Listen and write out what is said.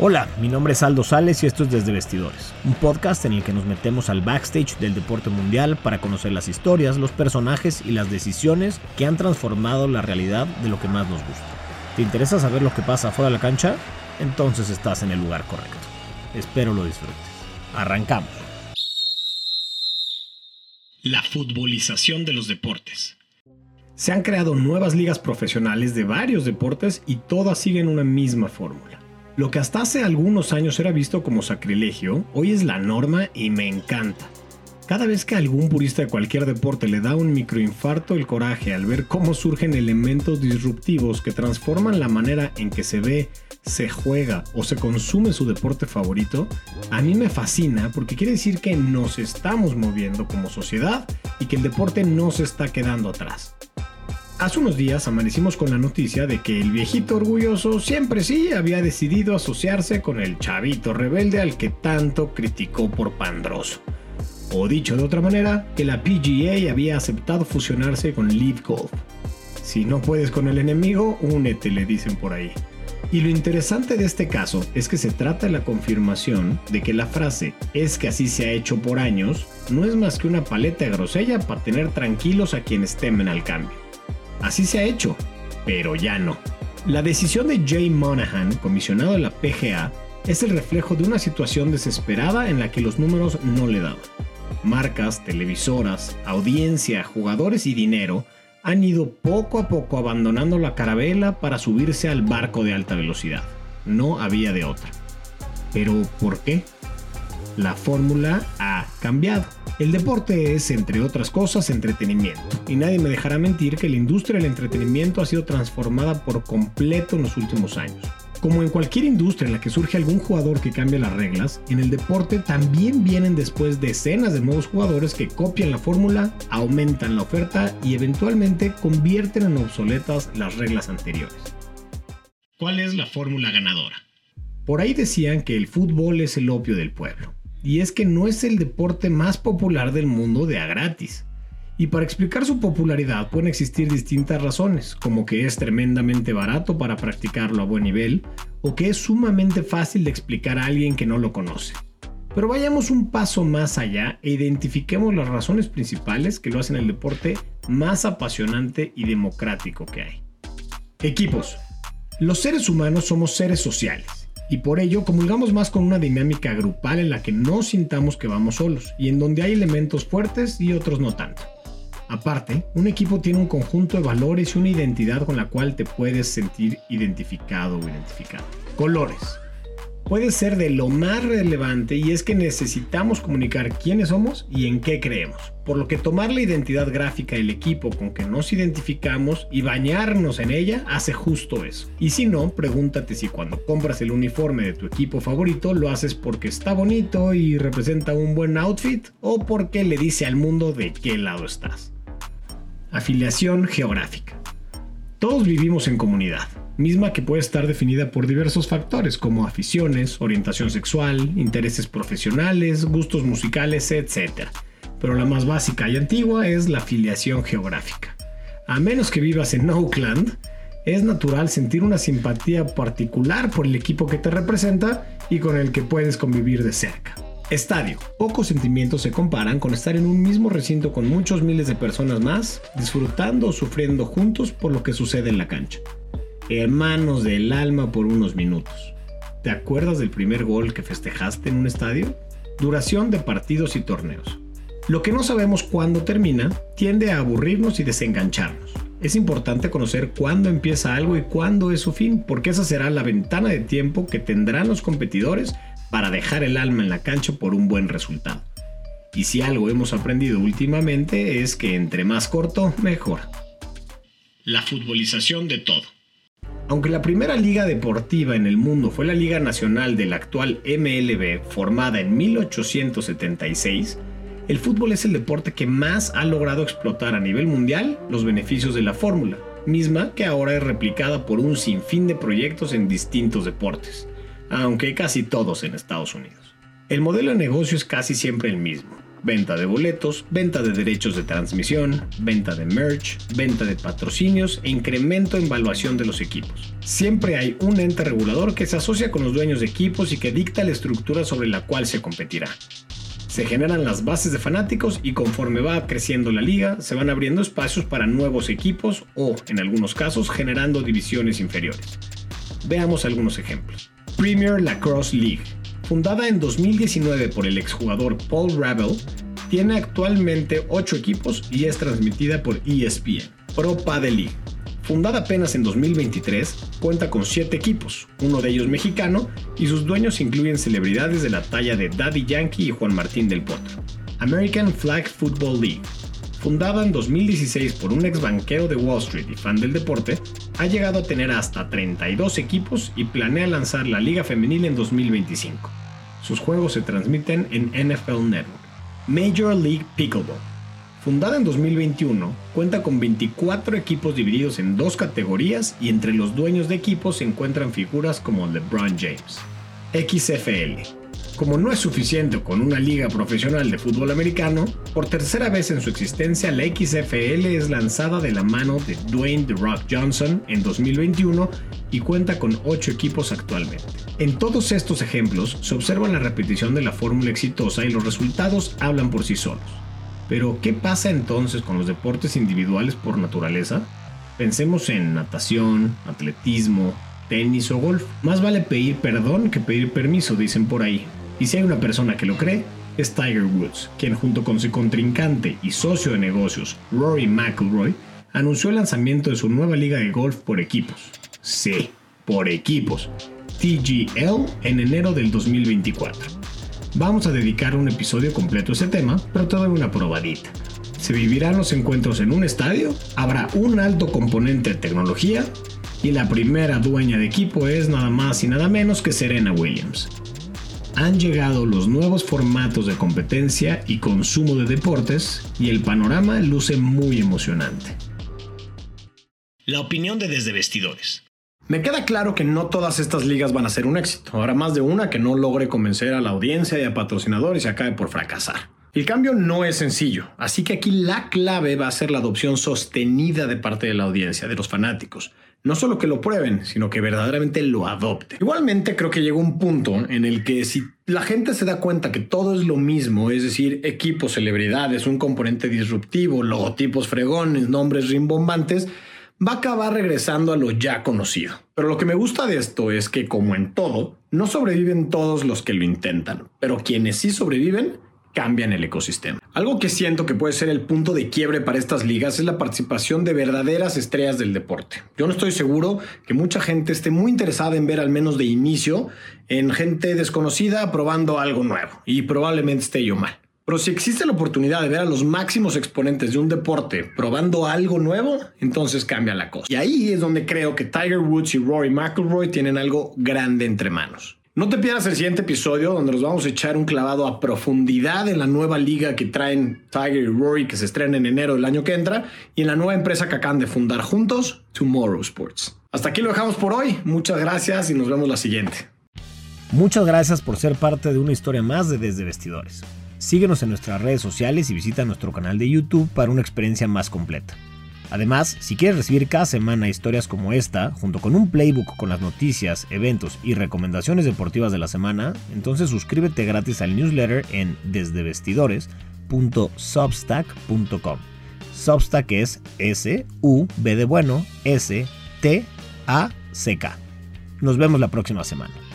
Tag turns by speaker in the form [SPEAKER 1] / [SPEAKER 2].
[SPEAKER 1] Hola, mi nombre es Aldo Sales y esto es Desde Vestidores, un podcast en el que nos metemos al backstage del deporte mundial para conocer las historias, los personajes y las decisiones que han transformado la realidad de lo que más nos gusta. ¿Te interesa saber lo que pasa fuera de la cancha? Entonces estás en el lugar correcto. Espero lo disfrutes. Arrancamos.
[SPEAKER 2] La futbolización de los deportes. Se han creado nuevas ligas profesionales de varios deportes y todas siguen una misma fórmula. Lo que hasta hace algunos años era visto como sacrilegio, hoy es la norma y me encanta. Cada vez que algún purista de cualquier deporte le da un microinfarto el coraje al ver cómo surgen elementos disruptivos que transforman la manera en que se ve, se juega o se consume su deporte favorito, a mí me fascina porque quiere decir que nos estamos moviendo como sociedad y que el deporte no se está quedando atrás. Hace unos días amanecimos con la noticia de que el viejito orgulloso siempre sí había decidido asociarse con el chavito rebelde al que tanto criticó por pandroso. O dicho de otra manera, que la PGA había aceptado fusionarse con Live Golf. Si no puedes con el enemigo, únete, le dicen por ahí. Y lo interesante de este caso es que se trata de la confirmación de que la frase es que así se ha hecho por años no es más que una paleta grosella para tener tranquilos a quienes temen al cambio. Así se ha hecho, pero ya no. La decisión de Jay Monahan, comisionado de la PGA, es el reflejo de una situación desesperada en la que los números no le daban. Marcas, televisoras, audiencia, jugadores y dinero han ido poco a poco abandonando la carabela para subirse al barco de alta velocidad. No había de otra. Pero, ¿por qué? La fórmula ha cambiado. El deporte es, entre otras cosas, entretenimiento, y nadie me dejará mentir que la industria del entretenimiento ha sido transformada por completo en los últimos años. Como en cualquier industria en la que surge algún jugador que cambia las reglas, en el deporte también vienen después decenas de nuevos jugadores que copian la fórmula, aumentan la oferta y eventualmente convierten en obsoletas las reglas anteriores. ¿Cuál es la fórmula ganadora? Por ahí decían que el fútbol es el opio del pueblo y es que no es el deporte más popular del mundo de a gratis. Y para explicar su popularidad pueden existir distintas razones, como que es tremendamente barato para practicarlo a buen nivel, o que es sumamente fácil de explicar a alguien que no lo conoce. Pero vayamos un paso más allá e identifiquemos las razones principales que lo hacen el deporte más apasionante y democrático que hay. Equipos. Los seres humanos somos seres sociales y por ello comulgamos más con una dinámica grupal en la que no sintamos que vamos solos y en donde hay elementos fuertes y otros no tanto. Aparte, un equipo tiene un conjunto de valores y una identidad con la cual te puedes sentir identificado o identificado. Colores puede ser de lo más relevante y es que necesitamos comunicar quiénes somos y en qué creemos. Por lo que tomar la identidad gráfica del equipo con que nos identificamos y bañarnos en ella hace justo eso. Y si no, pregúntate si cuando compras el uniforme de tu equipo favorito lo haces porque está bonito y representa un buen outfit o porque le dice al mundo de qué lado estás. Afiliación geográfica. Todos vivimos en comunidad misma que puede estar definida por diversos factores como aficiones, orientación sexual, intereses profesionales, gustos musicales, etc. Pero la más básica y antigua es la afiliación geográfica. A menos que vivas en Oakland, es natural sentir una simpatía particular por el equipo que te representa y con el que puedes convivir de cerca. Estadio. Pocos sentimientos se comparan con estar en un mismo recinto con muchos miles de personas más, disfrutando o sufriendo juntos por lo que sucede en la cancha hermanos del alma por unos minutos. ¿Te acuerdas del primer gol que festejaste en un estadio? Duración de partidos y torneos. Lo que no sabemos cuándo termina tiende a aburrirnos y desengancharnos. Es importante conocer cuándo empieza algo y cuándo es su fin, porque esa será la ventana de tiempo que tendrán los competidores para dejar el alma en la cancha por un buen resultado. Y si algo hemos aprendido últimamente es que entre más corto, mejor. La futbolización de todo. Aunque la primera liga deportiva en el mundo fue la Liga Nacional de la actual MLB, formada en 1876, el fútbol es el deporte que más ha logrado explotar a nivel mundial los beneficios de la fórmula, misma que ahora es replicada por un sinfín de proyectos en distintos deportes, aunque casi todos en Estados Unidos. El modelo de negocio es casi siempre el mismo venta de boletos, venta de derechos de transmisión, venta de merch, venta de patrocinios e incremento en valuación de los equipos. Siempre hay un ente regulador que se asocia con los dueños de equipos y que dicta la estructura sobre la cual se competirá. Se generan las bases de fanáticos y conforme va creciendo la liga, se van abriendo espacios para nuevos equipos o, en algunos casos, generando divisiones inferiores. Veamos algunos ejemplos. Premier Lacrosse League Fundada en 2019 por el exjugador Paul Ravel, tiene actualmente 8 equipos y es transmitida por ESPN. Pro Padel League. Fundada apenas en 2023, cuenta con 7 equipos, uno de ellos mexicano, y sus dueños incluyen celebridades de la talla de Daddy Yankee y Juan Martín del Potro. American Flag Football League. Fundada en 2016 por un ex banquero de Wall Street y fan del deporte, ha llegado a tener hasta 32 equipos y planea lanzar la liga femenil en 2025. Sus juegos se transmiten en NFL Network. Major League Pickleball. Fundada en 2021, cuenta con 24 equipos divididos en dos categorías y entre los dueños de equipos se encuentran figuras como LeBron James. XFL como no es suficiente con una liga profesional de fútbol americano, por tercera vez en su existencia la XFL es lanzada de la mano de Dwayne The Rock Johnson en 2021 y cuenta con 8 equipos actualmente. En todos estos ejemplos se observa la repetición de la fórmula exitosa y los resultados hablan por sí solos. Pero, ¿qué pasa entonces con los deportes individuales por naturaleza? Pensemos en natación, atletismo, tenis o golf. Más vale pedir perdón que pedir permiso, dicen por ahí. Y si hay una persona que lo cree, es Tiger Woods, quien junto con su contrincante y socio de negocios, Rory McIlroy, anunció el lanzamiento de su nueva liga de golf por equipos. Sí, por equipos. TGL en enero del 2024. Vamos a dedicar un episodio completo a ese tema, pero te doy una probadita. Se vivirán los encuentros en un estadio, habrá un alto componente de tecnología y la primera dueña de equipo es nada más y nada menos que Serena Williams han llegado los nuevos formatos de competencia y consumo de deportes y el panorama luce muy emocionante.
[SPEAKER 1] La opinión de Desde Vestidores.
[SPEAKER 2] Me queda claro que no todas estas ligas van a ser un éxito. Habrá más de una que no logre convencer a la audiencia y a patrocinadores y acabe por fracasar. El cambio no es sencillo, así que aquí la clave va a ser la adopción sostenida de parte de la audiencia, de los fanáticos no solo que lo prueben, sino que verdaderamente lo adopten. Igualmente creo que llegó un punto en el que si la gente se da cuenta que todo es lo mismo, es decir, equipos, celebridades, un componente disruptivo, logotipos fregones, nombres rimbombantes, va a acabar regresando a lo ya conocido. Pero lo que me gusta de esto es que, como en todo, no sobreviven todos los que lo intentan, pero quienes sí sobreviven cambian el ecosistema. Algo que siento que puede ser el punto de quiebre para estas ligas es la participación de verdaderas estrellas del deporte. Yo no estoy seguro que mucha gente esté muy interesada en ver al menos de inicio en gente desconocida probando algo nuevo y probablemente esté yo mal. Pero si existe la oportunidad de ver a los máximos exponentes de un deporte probando algo nuevo, entonces cambia la cosa. Y ahí es donde creo que Tiger Woods y Rory McIlroy tienen algo grande entre manos. No te pierdas el siguiente episodio donde nos vamos a echar un clavado a profundidad en la nueva liga que traen Tiger y Rory que se estrena en enero del año que entra y en la nueva empresa que acaban de fundar juntos, Tomorrow Sports. Hasta aquí lo dejamos por hoy. Muchas gracias y nos vemos la siguiente.
[SPEAKER 1] Muchas gracias por ser parte de una historia más de Desde Vestidores. Síguenos en nuestras redes sociales y visita nuestro canal de YouTube para una experiencia más completa. Además, si quieres recibir cada semana historias como esta, junto con un playbook con las noticias, eventos y recomendaciones deportivas de la semana, entonces suscríbete gratis al newsletter en desdevestidores.substack.com. Substack es S-U-B de bueno, S-T-A-C-K. Nos vemos la próxima semana.